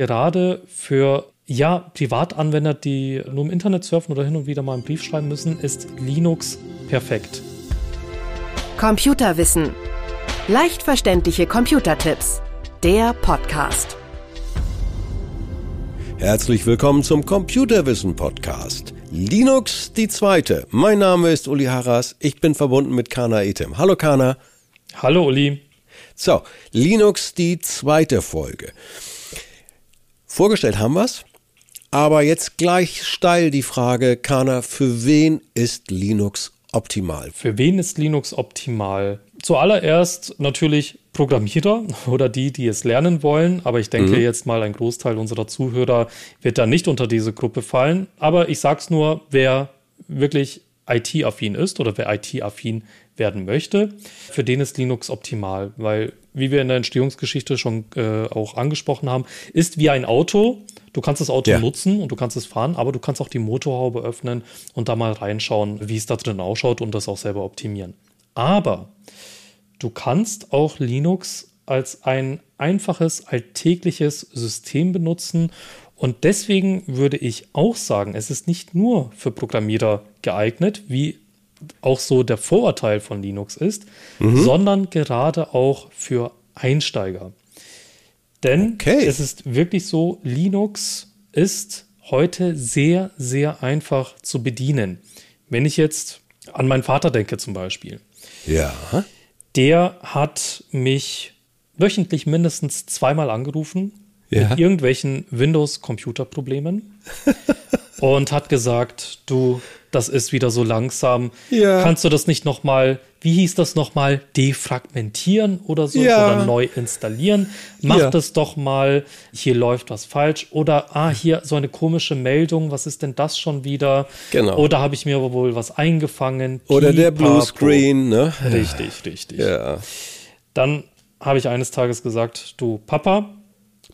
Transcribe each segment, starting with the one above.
Gerade für ja, Privatanwender, die nur im Internet surfen oder hin und wieder mal einen Brief schreiben müssen, ist Linux perfekt. Computerwissen. Leicht verständliche Computertipps. Der Podcast. Herzlich willkommen zum Computerwissen Podcast. Linux die zweite. Mein Name ist Uli Harras. Ich bin verbunden mit Kana Etem. Hallo Kana. Hallo Uli. So, Linux die zweite Folge. Vorgestellt haben wir's, aber jetzt gleich steil die Frage, Kana, für wen ist Linux optimal? Für wen ist Linux optimal? Zuallererst natürlich Programmierer oder die, die es lernen wollen. Aber ich denke mhm. jetzt mal, ein Großteil unserer Zuhörer wird da nicht unter diese Gruppe fallen. Aber ich sag's nur, wer wirklich IT-affin ist oder wer IT-affin werden möchte, für den ist Linux optimal, weil, wie wir in der Entstehungsgeschichte schon äh, auch angesprochen haben, ist wie ein Auto. Du kannst das Auto ja. nutzen und du kannst es fahren, aber du kannst auch die Motorhaube öffnen und da mal reinschauen, wie es da drin ausschaut und das auch selber optimieren. Aber du kannst auch Linux als ein einfaches, alltägliches System benutzen. Und deswegen würde ich auch sagen, es ist nicht nur für Programmierer geeignet, wie auch so der Vorurteil von Linux ist, mhm. sondern gerade auch für Einsteiger. Denn okay. es ist wirklich so, Linux ist heute sehr, sehr einfach zu bedienen. Wenn ich jetzt an meinen Vater denke zum Beispiel. Ja. Der hat mich wöchentlich mindestens zweimal angerufen ja. mit irgendwelchen Windows-Computerproblemen und hat gesagt, du, das ist wieder so langsam. Ja. Kannst du das nicht nochmal, wie hieß das nochmal, defragmentieren oder so ja. oder neu installieren? Mach ja. das doch mal, hier läuft was falsch oder ah, hier so eine komische Meldung, was ist denn das schon wieder? Genau. Oder habe ich mir wohl was eingefangen? Oder der Bluescreen, ne? Richtig, richtig. Ja. Dann habe ich eines Tages gesagt, du Papa,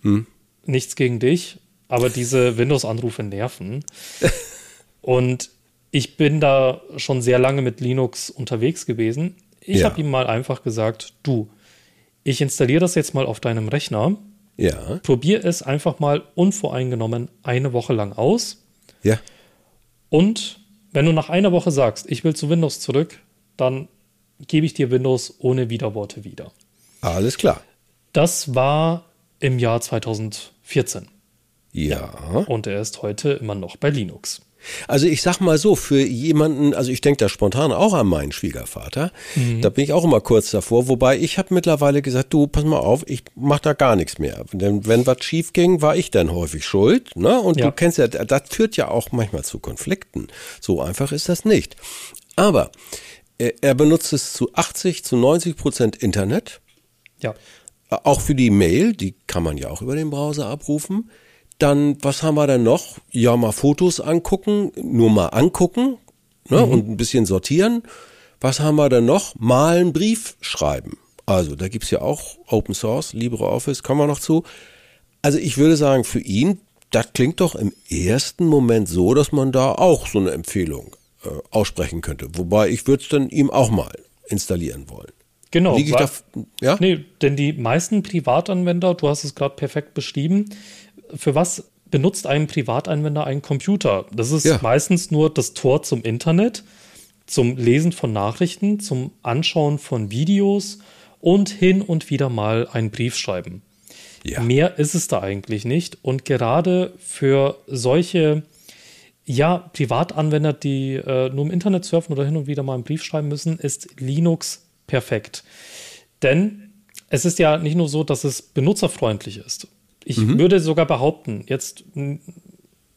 hm? nichts gegen dich, aber diese Windows-Anrufe nerven. Und ich bin da schon sehr lange mit Linux unterwegs gewesen. Ich ja. habe ihm mal einfach gesagt, du, ich installiere das jetzt mal auf deinem Rechner. Ja. Probier es einfach mal unvoreingenommen eine Woche lang aus. Ja. Und wenn du nach einer Woche sagst, ich will zu Windows zurück, dann gebe ich dir Windows ohne Widerworte wieder. Alles klar. Das war im Jahr 2014. Ja. Und er ist heute immer noch bei Linux. Also ich sag mal so, für jemanden, also ich denke da spontan auch an meinen Schwiegervater, mhm. da bin ich auch immer kurz davor, wobei ich habe mittlerweile gesagt, du, pass mal auf, ich mach da gar nichts mehr. Denn wenn was schief ging, war ich dann häufig schuld. Ne? Und ja. du kennst ja, das führt ja auch manchmal zu Konflikten. So einfach ist das nicht. Aber äh, er benutzt es zu 80, zu 90 Prozent Internet. Ja. Auch für die Mail, die kann man ja auch über den Browser abrufen. Dann, was haben wir denn noch? Ja, mal Fotos angucken, nur mal angucken ne, mhm. und ein bisschen sortieren. Was haben wir denn noch? Mal einen Brief schreiben. Also, da gibt's ja auch Open Source, LibreOffice, kommen wir noch zu. Also, ich würde sagen, für ihn, das klingt doch im ersten Moment so, dass man da auch so eine Empfehlung äh, aussprechen könnte. Wobei ich würde es dann ihm auch mal installieren wollen. Genau. Liege ich da, ja? Nee, denn die meisten Privatanwender, du hast es gerade perfekt beschrieben, für was benutzt ein Privatanwender einen Computer? Das ist ja. meistens nur das Tor zum Internet, zum Lesen von Nachrichten, zum Anschauen von Videos und hin und wieder mal einen Brief schreiben. Ja. Mehr ist es da eigentlich nicht. Und gerade für solche ja, Privatanwender, die äh, nur im Internet surfen oder hin und wieder mal einen Brief schreiben müssen, ist Linux perfekt. Denn es ist ja nicht nur so, dass es benutzerfreundlich ist. Ich mhm. würde sogar behaupten, jetzt nehmen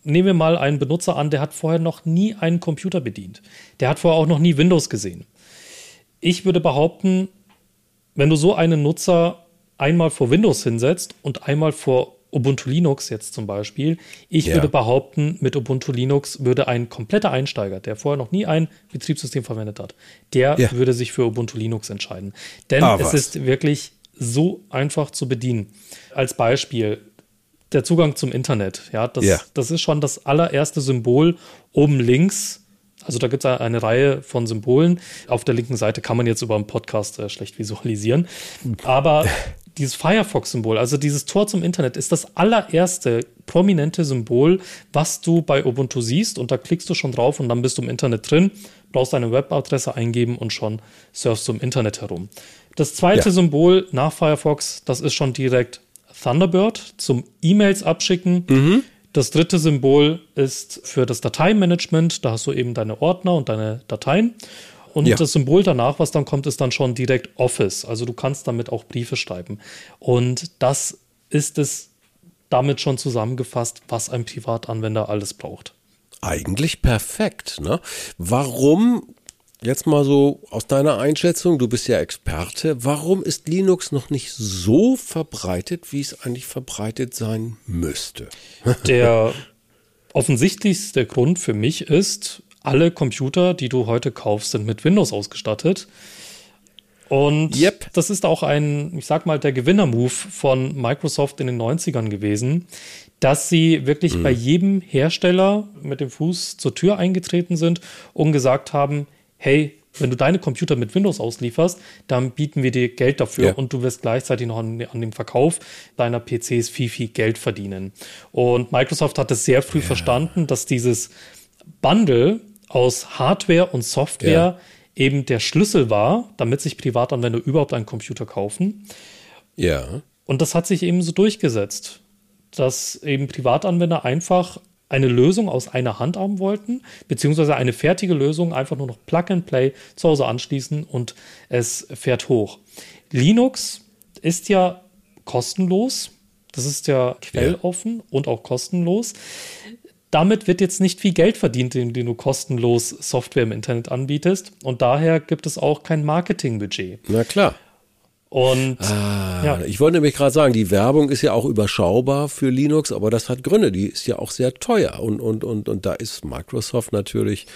wir mal einen Benutzer an, der hat vorher noch nie einen Computer bedient. Der hat vorher auch noch nie Windows gesehen. Ich würde behaupten, wenn du so einen Nutzer einmal vor Windows hinsetzt und einmal vor Ubuntu Linux jetzt zum Beispiel, ich ja. würde behaupten, mit Ubuntu Linux würde ein kompletter Einsteiger, der vorher noch nie ein Betriebssystem verwendet hat, der ja. würde sich für Ubuntu Linux entscheiden. Denn ah, es ist wirklich so einfach zu bedienen. Als Beispiel der Zugang zum Internet. Ja, das, ja. das ist schon das allererste Symbol oben links. Also da gibt es eine Reihe von Symbolen. Auf der linken Seite kann man jetzt über einen Podcast äh, schlecht visualisieren. Aber dieses Firefox-Symbol, also dieses Tor zum Internet, ist das allererste prominente Symbol, was du bei Ubuntu siehst. Und da klickst du schon drauf und dann bist du im Internet drin, brauchst deine Webadresse eingeben und schon surfst du im Internet herum. Das zweite ja. Symbol nach Firefox, das ist schon direkt Thunderbird zum E-Mails abschicken. Mhm. Das dritte Symbol ist für das Dateimanagement. Da hast du eben deine Ordner und deine Dateien. Und ja. das Symbol danach, was dann kommt, ist dann schon direkt Office. Also du kannst damit auch Briefe schreiben. Und das ist es damit schon zusammengefasst, was ein Privatanwender alles braucht. Eigentlich perfekt. Ne? Warum Jetzt mal so aus deiner Einschätzung, du bist ja Experte, warum ist Linux noch nicht so verbreitet, wie es eigentlich verbreitet sein müsste? Der offensichtlichste Grund für mich ist, alle Computer, die du heute kaufst, sind mit Windows ausgestattet. Und yep. das ist auch ein, ich sag mal, der Gewinner-Move von Microsoft in den 90ern gewesen, dass sie wirklich mhm. bei jedem Hersteller mit dem Fuß zur Tür eingetreten sind und gesagt haben, hey, wenn du deine Computer mit Windows auslieferst, dann bieten wir dir Geld dafür ja. und du wirst gleichzeitig noch an, an, dem Verkauf deiner PCs viel, viel Geld verdienen. Und Microsoft hat es sehr früh ja. verstanden, dass dieses Bundle aus Hardware und Software ja. eben der Schlüssel war, damit sich Privatanwender überhaupt einen Computer kaufen. Ja. Und das hat sich eben so durchgesetzt, dass eben Privatanwender einfach eine Lösung aus einer Hand haben wollten, beziehungsweise eine fertige Lösung einfach nur noch Plug and Play zu Hause anschließen und es fährt hoch. Linux ist ja kostenlos. Das ist ja quelloffen ja. und auch kostenlos. Damit wird jetzt nicht viel Geld verdient, indem du kostenlos Software im Internet anbietest. Und daher gibt es auch kein Marketingbudget. Na klar. Und ah, ja. ich wollte nämlich gerade sagen, die Werbung ist ja auch überschaubar für Linux, aber das hat Gründe. Die ist ja auch sehr teuer und und und und da ist Microsoft natürlich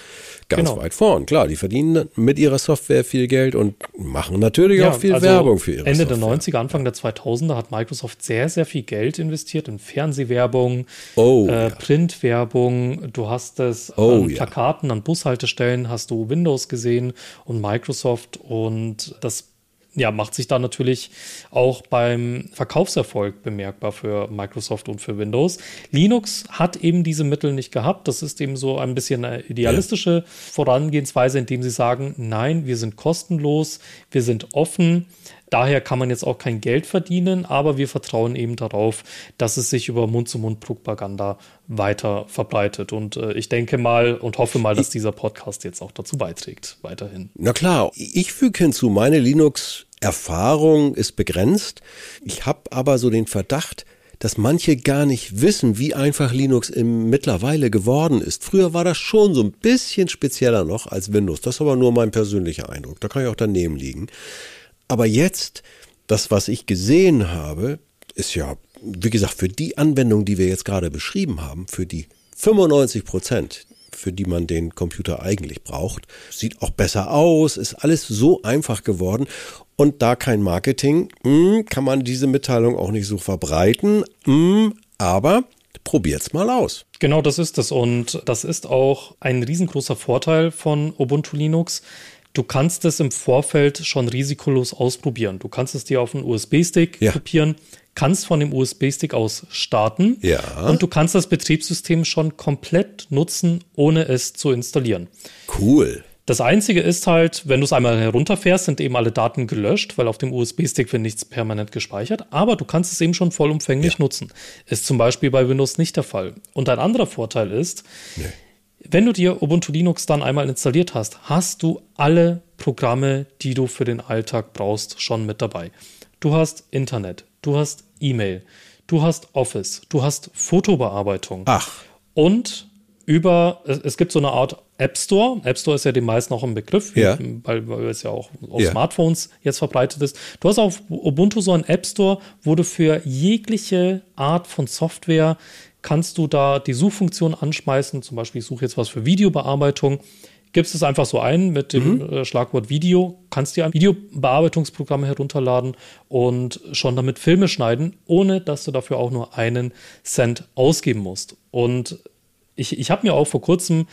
ganz genau. weit vorn. Klar, die verdienen mit ihrer Software viel Geld und machen natürlich ja, auch viel also Werbung für ihre Ende Software. der 90er, Anfang der 2000er hat Microsoft sehr sehr viel Geld investiert in Fernsehwerbung, oh, äh, ja. Printwerbung. Du hast es oh, an Plakaten an Bushaltestellen hast du Windows gesehen und Microsoft und das ja, macht sich da natürlich auch beim Verkaufserfolg bemerkbar für Microsoft und für Windows. Linux hat eben diese Mittel nicht gehabt. Das ist eben so ein bisschen eine idealistische Vorangehensweise, indem sie sagen, nein, wir sind kostenlos, wir sind offen. Daher kann man jetzt auch kein Geld verdienen, aber wir vertrauen eben darauf, dass es sich über Mund-zu-Mund-Propaganda weiter verbreitet. Und äh, ich denke mal und hoffe mal, dass dieser Podcast jetzt auch dazu beiträgt, weiterhin. Na klar, ich füge hinzu, meine Linux-Erfahrung ist begrenzt. Ich habe aber so den Verdacht, dass manche gar nicht wissen, wie einfach Linux im mittlerweile geworden ist. Früher war das schon so ein bisschen spezieller noch als Windows. Das ist aber nur mein persönlicher Eindruck. Da kann ich auch daneben liegen. Aber jetzt, das, was ich gesehen habe, ist ja, wie gesagt, für die Anwendung, die wir jetzt gerade beschrieben haben, für die 95 Prozent, für die man den Computer eigentlich braucht, sieht auch besser aus, ist alles so einfach geworden. Und da kein Marketing, hm, kann man diese Mitteilung auch nicht so verbreiten. Hm, aber probiert's mal aus. Genau, das ist es. Und das ist auch ein riesengroßer Vorteil von Ubuntu Linux. Du kannst es im Vorfeld schon risikolos ausprobieren. Du kannst es dir auf einen USB-Stick ja. kopieren, kannst von dem USB-Stick aus starten ja. und du kannst das Betriebssystem schon komplett nutzen, ohne es zu installieren. Cool. Das Einzige ist halt, wenn du es einmal herunterfährst, sind eben alle Daten gelöscht, weil auf dem USB-Stick wird nichts permanent gespeichert. Aber du kannst es eben schon vollumfänglich ja. nutzen. Ist zum Beispiel bei Windows nicht der Fall. Und ein anderer Vorteil ist, nee. Wenn du dir Ubuntu Linux dann einmal installiert hast, hast du alle Programme, die du für den Alltag brauchst, schon mit dabei. Du hast Internet, du hast E-Mail, du hast Office, du hast Fotobearbeitung. Ach. Und über, es gibt so eine Art App Store. App Store ist ja den meisten auch ein Begriff, ja. weil, weil es ja auch auf ja. Smartphones jetzt verbreitet ist. Du hast auf Ubuntu so einen App Store, wo du für jegliche Art von Software kannst du da die Suchfunktion anschmeißen. Zum Beispiel, ich suche jetzt was für Videobearbeitung. Gibst es einfach so ein mit dem mhm. Äh, Schlagwort Video, kannst dir ein Videobearbeitungsprogramm herunterladen und schon damit Filme schneiden, ohne dass du dafür auch nur einen Cent ausgeben musst. Und ich, ich habe mir auch vor kurzem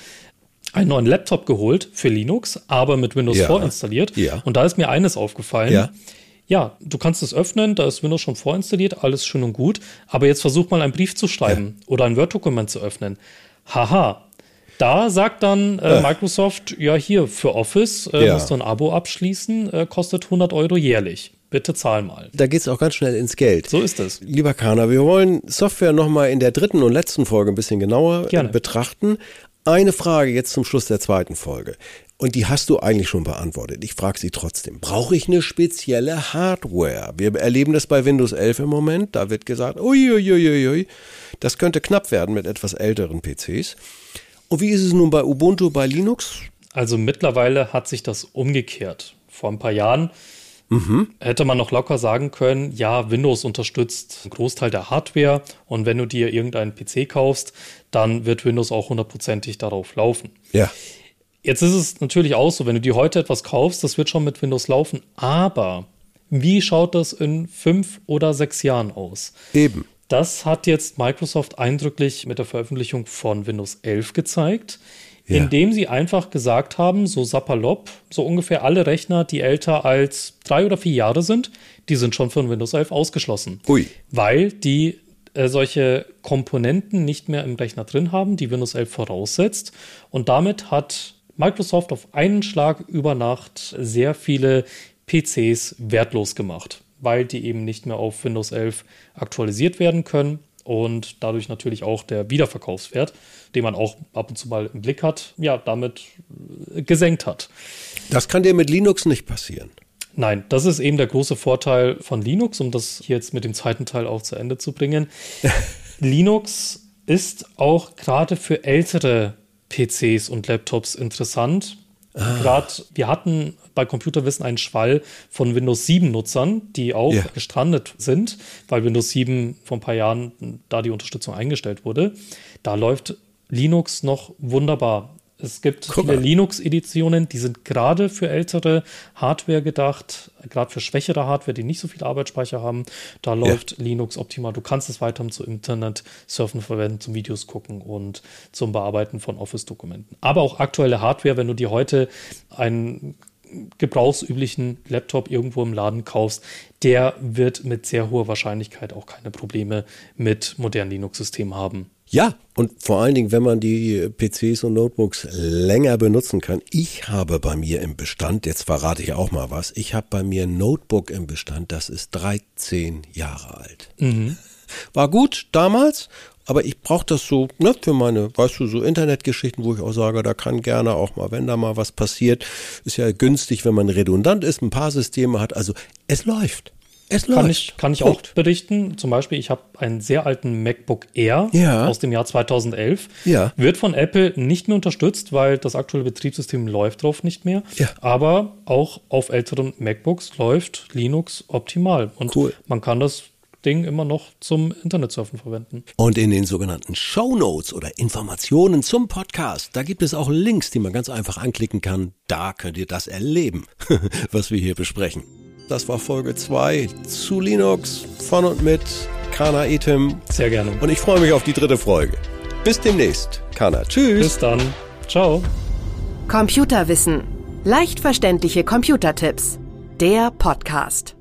einen neuen Laptop geholt für Linux, aber mit Windows ja. vorinstalliert. Ja. Und da ist mir eines aufgefallen. Ja ja, du kannst es öffnen, da ist Windows schon vorinstalliert, alles schön und gut, aber jetzt versuch mal einen Brief zu schreiben ja. oder ein Word-Dokument zu öffnen. Haha. Da sagt dann äh, ja. Microsoft, ja hier für Office äh, ja. musst du ein Abo abschließen, äh, kostet 100 Euro jährlich. Bitte zahl mal. Da geht es auch ganz schnell ins Geld. So ist es. Lieber Kana, wir wollen Software nochmal in der dritten und letzten Folge ein bisschen genauer Gerne. betrachten. Eine Frage jetzt zum Schluss der zweiten Folge. Und die hast du eigentlich schon beantwortet. Ich frage sie trotzdem. Brauche ich eine spezielle Hardware? Wir erleben das bei Windows 11 im Moment. Da wird gesagt, uiuiuiui, das könnte knapp werden mit etwas älteren PCs. Und wie ist es nun bei Ubuntu, bei Linux? Also mittlerweile hat sich das umgekehrt. Vor ein paar Jahren mhm. hätte man noch locker sagen können, ja, Windows unterstützt einen Großteil der Hardware und wenn du dir irgendeinen PC kaufst, dann wird Windows auch hundertprozentig darauf laufen. Ja. Jetzt ist es natürlich auch so, wenn du dir heute etwas kaufst, das wird schon mit Windows laufen, aber wie schaut das in fünf oder sechs Jahren aus? Eben. Das hat jetzt Microsoft eindrücklich mit der Veröffentlichung von Windows 11 gezeigt, ja. indem sie einfach gesagt haben, so sapperlopp, so ungefähr alle Rechner, die älter als drei oder vier Jahre sind, die sind schon von Windows 11 ausgeschlossen. Ui. Weil die äh, solche Komponenten nicht mehr im Rechner drin haben, die Windows 11 voraussetzt. Und damit hat Microsoft auf einen Schlag über Nacht sehr viele PCs wertlos gemacht, weil die eben nicht mehr auf Windows 11 aktualisiert werden können und dadurch natürlich auch der Wiederverkaufswert, den man auch ab und zu mal im Blick hat, ja, damit äh, gesenkt hat. Das kann dir mit Linux nicht passieren. Nein, das ist eben der große Vorteil von Linux, um das hier jetzt mit dem zweiten Teil auch zu Ende zu bringen. Linux ist auch gerade für ältere PCs und Laptops interessant. Ah. Gerade wir hatten bei Computerwissen einen Schwall von Windows 7 Nutzern, die auch yeah. gestrandet sind, weil Windows 7 vor ein paar Jahren da die Unterstützung eingestellt wurde. Da läuft Linux noch wunderbar. Es gibt Guck viele Linux-Editionen, die sind gerade für ältere Hardware gedacht, gerade für schwächere Hardware, die nicht so viel Arbeitsspeicher haben. Da läuft ja. Linux optimal. Du kannst es weiter zum Internet surfen verwenden, zum Videos gucken und zum Bearbeiten von Office-Dokumenten. Aber auch aktuelle Hardware, wenn du dir heute einen gebrauchsüblichen Laptop irgendwo im Laden kaufst, der wird mit sehr hoher Wahrscheinlichkeit auch keine Probleme mit modernen Linux-Systemen haben. Ja, und vor allen Dingen, wenn man die PCs und Notebooks länger benutzen kann. Ich habe bei mir im Bestand, jetzt verrate ich auch mal was, ich habe bei mir ein Notebook im Bestand, das ist 13 Jahre alt. Mhm. War gut damals, aber ich brauche das so ne, für meine, weißt du, so Internetgeschichten, wo ich auch sage, da kann gerne auch mal, wenn da mal was passiert, ist ja günstig, wenn man redundant ist, ein paar Systeme hat. Also es läuft. Es läuft. Kann ich, kann ich auch berichten. Zum Beispiel, ich habe einen sehr alten MacBook Air ja. aus dem Jahr 2011. Ja. Wird von Apple nicht mehr unterstützt, weil das aktuelle Betriebssystem läuft drauf nicht mehr. Ja. Aber auch auf älteren MacBooks läuft Linux optimal. Und cool. man kann das Ding immer noch zum Internetsurfen verwenden. Und in den sogenannten Show Notes oder Informationen zum Podcast, da gibt es auch Links, die man ganz einfach anklicken kann. Da könnt ihr das erleben, was wir hier besprechen. Das war Folge 2 zu Linux von und mit Kana Etim. Sehr gerne. Und ich freue mich auf die dritte Folge. Bis demnächst. Kana, tschüss. Bis dann. Ciao. Computerwissen. Leicht verständliche Computertipps. Der Podcast.